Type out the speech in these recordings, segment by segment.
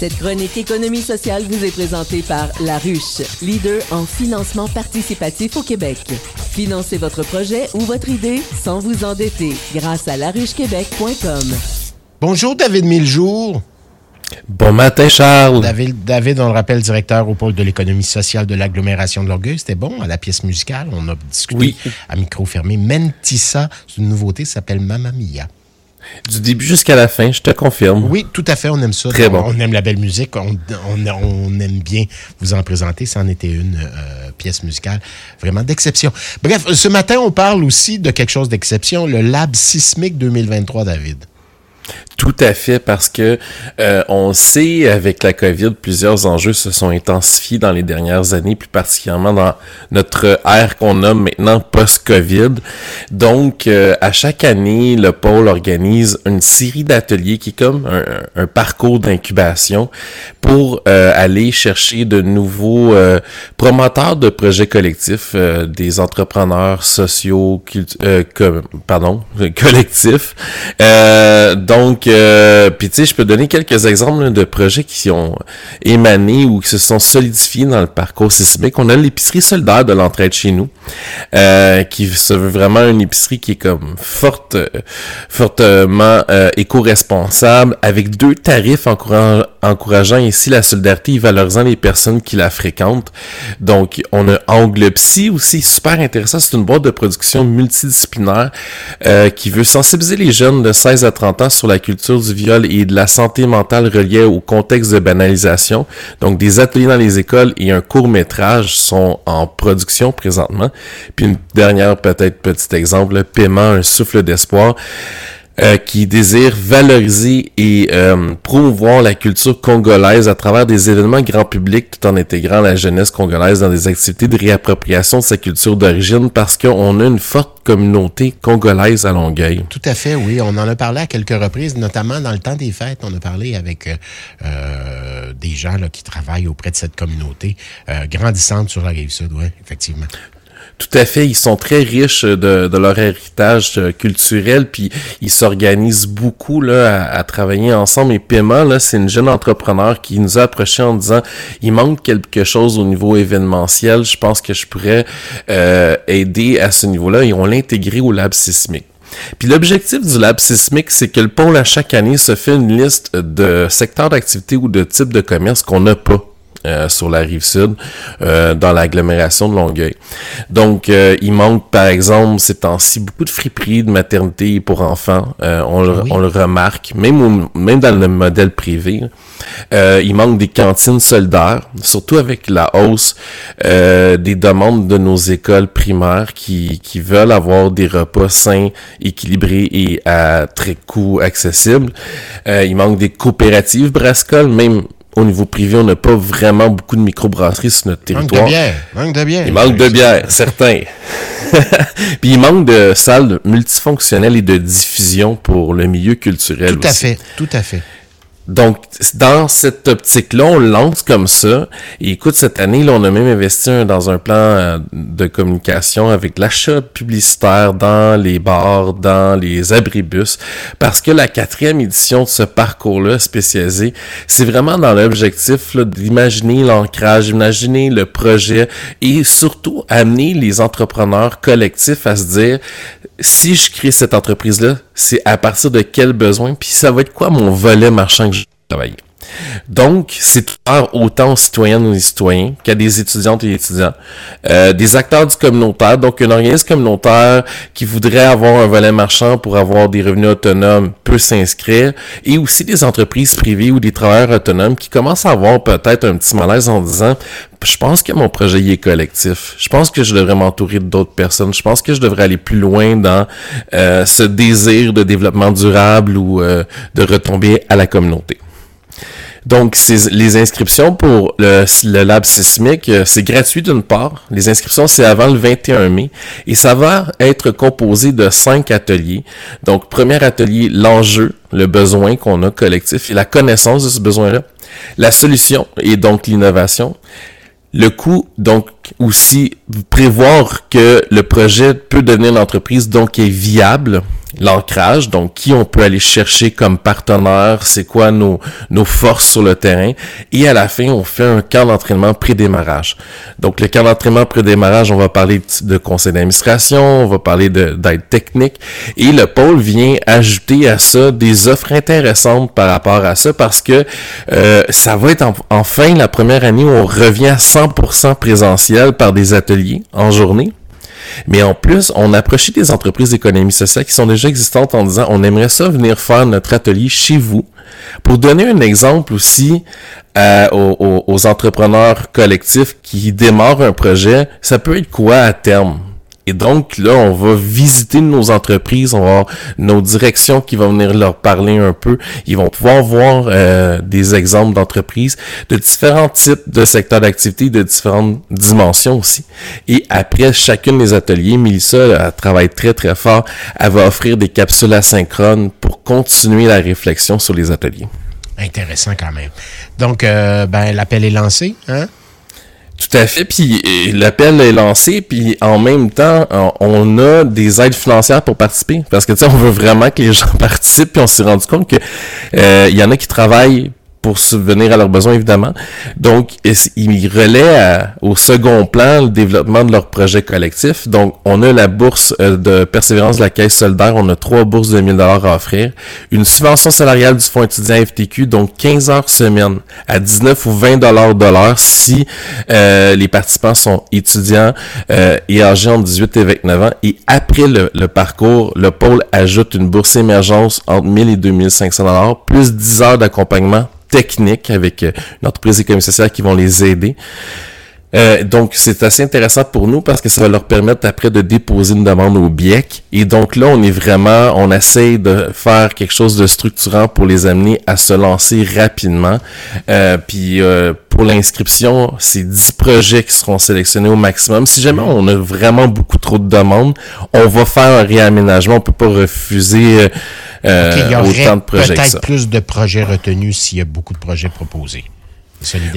Cette chronique économie sociale vous est présentée par La Ruche, leader en financement participatif au Québec. Financez votre projet ou votre idée sans vous endetter grâce à laruchequebec.com. Bonjour David Miljour. Bon matin, Charles. David, David, on le rappelle, directeur au pôle de l'économie sociale de l'agglomération de l'Orgueil. C'était bon à la pièce musicale. On a discuté à micro fermé. Mentissa, c'est une nouveauté, ça s'appelle Mamma Mia. Du début jusqu'à la fin, je te confirme. Oui, tout à fait, on aime ça. Très bon. On aime la belle musique, on, on, aime bien vous en présenter. Ça en était une euh, pièce musicale vraiment d'exception. Bref, ce matin, on parle aussi de quelque chose d'exception, le Lab Sismique 2023, David. Tout à fait, parce que euh, on sait avec la COVID, plusieurs enjeux se sont intensifiés dans les dernières années, plus particulièrement dans notre ère qu'on nomme maintenant post-COVID. Donc, euh, à chaque année, le pôle organise une série d'ateliers qui est comme un, parcours d'incubation pour euh, aller chercher de nouveaux promoteurs de projets collectifs, des entrepreneurs sociaux, pardon, collectifs. donc euh, puis tu sais, je peux donner quelques exemples de projets qui ont émané ou qui se sont solidifiés dans le parcours sismique. On a l'épicerie solidaire de l'entraide chez nous, euh, qui se veut vraiment une épicerie qui est comme forte, fortement euh, éco-responsable, avec deux tarifs encourageant ici la solidarité et valorisant les personnes qui la fréquentent. Donc, on a Angle aussi, super intéressant. C'est une boîte de production multidisciplinaire euh, qui veut sensibiliser les jeunes de 16 à 30 ans sur la culture du viol et de la santé mentale reliée au contexte de banalisation. Donc, des ateliers dans les écoles et un court métrage sont en production présentement. Puis une dernière peut-être petit exemple, paiement, un souffle d'espoir. Euh, qui désire valoriser et euh, promouvoir la culture congolaise à travers des événements grand public tout en intégrant la jeunesse congolaise dans des activités de réappropriation de sa culture d'origine parce qu'on a une forte communauté congolaise à Longueuil. Tout à fait, oui. On en a parlé à quelques reprises, notamment dans le temps des fêtes. On a parlé avec euh, des gens là, qui travaillent auprès de cette communauté grandissante sur la rive sud, oui, effectivement. Tout à fait, ils sont très riches de, de leur héritage euh, culturel, puis ils s'organisent beaucoup là, à, travailler ensemble. Et Pema, là, c'est une jeune entrepreneur qui nous a approché en disant il manque quelque chose au niveau événementiel. Je pense que je pourrais euh, aider à ce niveau-là. Et on l'a intégré au lab sismique. Puis l'objectif du lab sismique, c'est que le pôle à chaque année se fait une liste de secteurs d'activité ou de types de commerce qu'on n'a pas. Euh, sur la rive sud, euh, dans l'agglomération de Longueuil. Donc, euh, il manque, par exemple, ces temps-ci, beaucoup de friperies de maternité pour enfants. On le, on, le, remarque, même, même dans le modèle privé. il manque des cantines solidaires, surtout avec la hausse des demandes de nos écoles primaires qui, qui veulent avoir des repas sains, équilibrés et à très coût accessible. il manque des coopératives brascoles, même au niveau privé, on n'a pas vraiment beaucoup de microbrasseries sur notre territoire. Manque de bière. Manque de bière. Il manque de bière, certain. Puis il manque de salles multifonctionnelles et de diffusion pour le milieu culturel Tout à fait, tout à fait. Donc, dans cette optique-là, on lance comme ça. Et écoute, cette année, là, on a même investi dans un plan euh, de communication avec l'achat publicitaire dans les bars, dans les abribus, parce que la quatrième édition de ce parcours-là spécialisé, c'est vraiment dans l'objectif d'imaginer l'ancrage, imaginer le projet et surtout amener les entrepreneurs collectifs à se dire, si je crée cette entreprise-là, c'est à partir de quel besoin, puis ça va être quoi mon volet marchand que je travaille? Donc, c'est autant aux citoyennes et aux citoyens qu'à des étudiantes et étudiants, euh, des acteurs du communautaire, donc un organisme communautaire qui voudrait avoir un volet marchand pour avoir des revenus autonomes peut s'inscrire, et aussi des entreprises privées ou des travailleurs autonomes qui commencent à avoir peut-être un petit malaise en disant je pense que mon projet y est collectif. Je pense que je devrais m'entourer d'autres personnes. Je pense que je devrais aller plus loin dans euh, ce désir de développement durable ou euh, de retomber à la communauté. Donc, les inscriptions pour le, lab sismique, euh, c'est gratuit d'une part. Les inscriptions, c'est avant le 21 mai. Et ça va être composé de cinq ateliers. Donc, premier atelier, l'enjeu, le besoin qu'on a collectif et la connaissance de ce besoin-là. La solution et donc l'innovation. Le coût, donc aussi prévoir que le projet peut devenir une entreprise, donc est viable l'ancrage, donc qui on peut aller chercher comme partenaire, c'est quoi nos, nos forces sur le terrain. Et à la fin, on fait un camp d'entraînement pré-démarrage. Donc le camp d'entraînement pré-démarrage, on va parler de conseil d'administration, on va parler d'aide technique. Et le pôle vient ajouter à ça des offres intéressantes par rapport à ça parce que euh, ça va être enfin la première année où on revient à 100% présentiel par des ateliers en journée. Mais en plus, on approchait des entreprises d'économie sociale qui sont déjà existantes en disant on aimerait ça venir faire notre atelier chez vous. Pour donner un exemple aussi euh, aux, aux entrepreneurs collectifs qui démarrent un projet, ça peut être quoi à terme? Et donc là, on va visiter nos entreprises, on va avoir nos directions qui vont venir leur parler un peu. Ils vont pouvoir voir euh, des exemples d'entreprises de différents types de secteurs d'activité, de différentes dimensions aussi. Et après chacune des ateliers, Melissa elle travaille très très fort. Elle va offrir des capsules asynchrones pour continuer la réflexion sur les ateliers. Intéressant quand même. Donc, euh, ben, l'appel est lancé, hein? Tout à fait. Puis l'appel est lancé, puis en même temps, on a des aides financières pour participer. Parce que tu sais, on veut vraiment que les gens participent, puis on s'est rendu compte que euh, il y en a qui travaillent pour subvenir à leurs besoins, évidemment. Donc, ils relaient au second plan le développement de leur projet collectif. Donc, on a la bourse euh, de persévérance de la Caisse solidaire. On a trois bourses de 1000 dollars à offrir. Une subvention salariale du Fonds étudiant FTQ, donc 15 heures semaine à 19 ou 20 dollars de si euh, les participants sont étudiants euh, et âgés entre 18 et 29 ans. Et après le, le, parcours, le pôle ajoute une bourse émergence entre 1000 et 2500 dollars, plus 10 heures d'accompagnement techniques avec euh, une entreprise économique sociale qui vont les aider. Euh, donc, c'est assez intéressant pour nous parce que ça va leur permettre après de déposer une demande au BIEC. Et donc là, on est vraiment, on essaye de faire quelque chose de structurant pour les amener à se lancer rapidement. Euh, puis euh, pour l'inscription, c'est 10 projets qui seront sélectionnés au maximum. Si jamais on a vraiment beaucoup trop de demandes, on va faire un réaménagement. On peut pas refuser euh, il y autant de projets. Peut-être plus de projets retenus s'il y a beaucoup de projets proposés.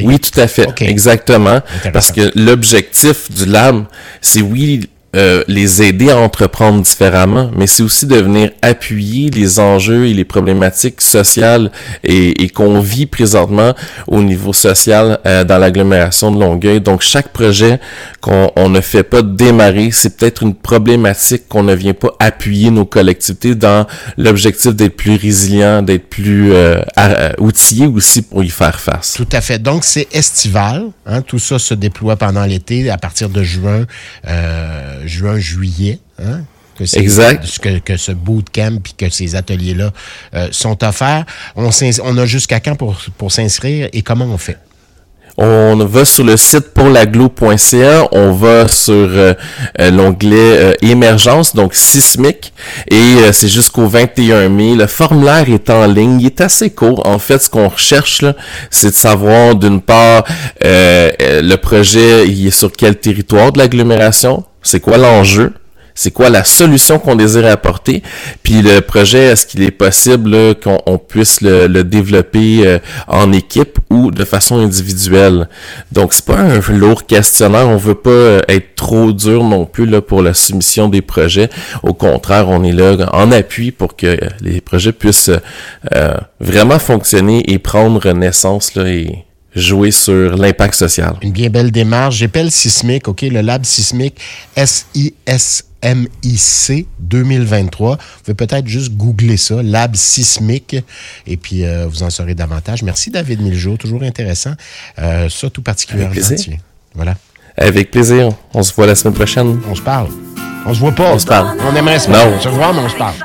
Oui, tout à fait. Exactement. Parce que l'objectif du lab, c'est oui, euh, les aider à entreprendre différemment, mais c'est aussi de venir appuyer les enjeux et les problématiques sociales et, et qu'on vit présentement au niveau social euh, dans l'agglomération de Longueuil. Donc chaque projet qu'on ne fait pas démarrer, c'est peut-être une problématique qu'on ne vient pas appuyer nos collectivités dans l'objectif d'être plus résilient, d'être plus euh, outillé aussi pour y faire face. Tout à fait. Donc c'est estival. Hein? Tout ça se déploie pendant l'été à partir de juin. Euh, juin, juillet. Hein? Que exact. Que, que ce bootcamp puis que ces ateliers-là euh, sont offerts. On, on a jusqu'à quand pour, pour s'inscrire et comment on fait? On va sur le site pourlaglo.ca, on va sur euh, euh, l'onglet émergence, donc sismique, et c'est jusqu'au 21 mai. Le formulaire est en ligne, il est assez court. En fait, ce qu'on recherche, c'est de savoir d'une part le projet, il est sur quel territoire de l'agglomération, c'est quoi l'enjeu? C'est quoi la solution qu'on désire apporter? Puis le projet, est-ce qu'il est possible qu'on puisse le, développer euh, en équipe ou de façon individuelle? Donc, c'est pas un lourd questionnaire. On veut pas euh, être trop dur non plus là, pour la soumission des projets. Au contraire, on est là en appui pour que les projets puissent euh, vraiment fonctionner et prendre naissance là, et jouer sur l'impact social. Une bien belle démarche. J'appelle Sismic, OK, le lab Sismic, S-I-S-M-I-C 2023. Vous pouvez peut-être juste googler ça, lab sismique, et puis euh, vous en saurez davantage. Merci David Miljo, toujours intéressant. Euh, ça, tout particulièrement. Avec plaisir. Voilà. Avec plaisir. On se voit la semaine prochaine. On se parle. On se voit pas. On se parle. On aimerait se Non. se voir, mais on se parle.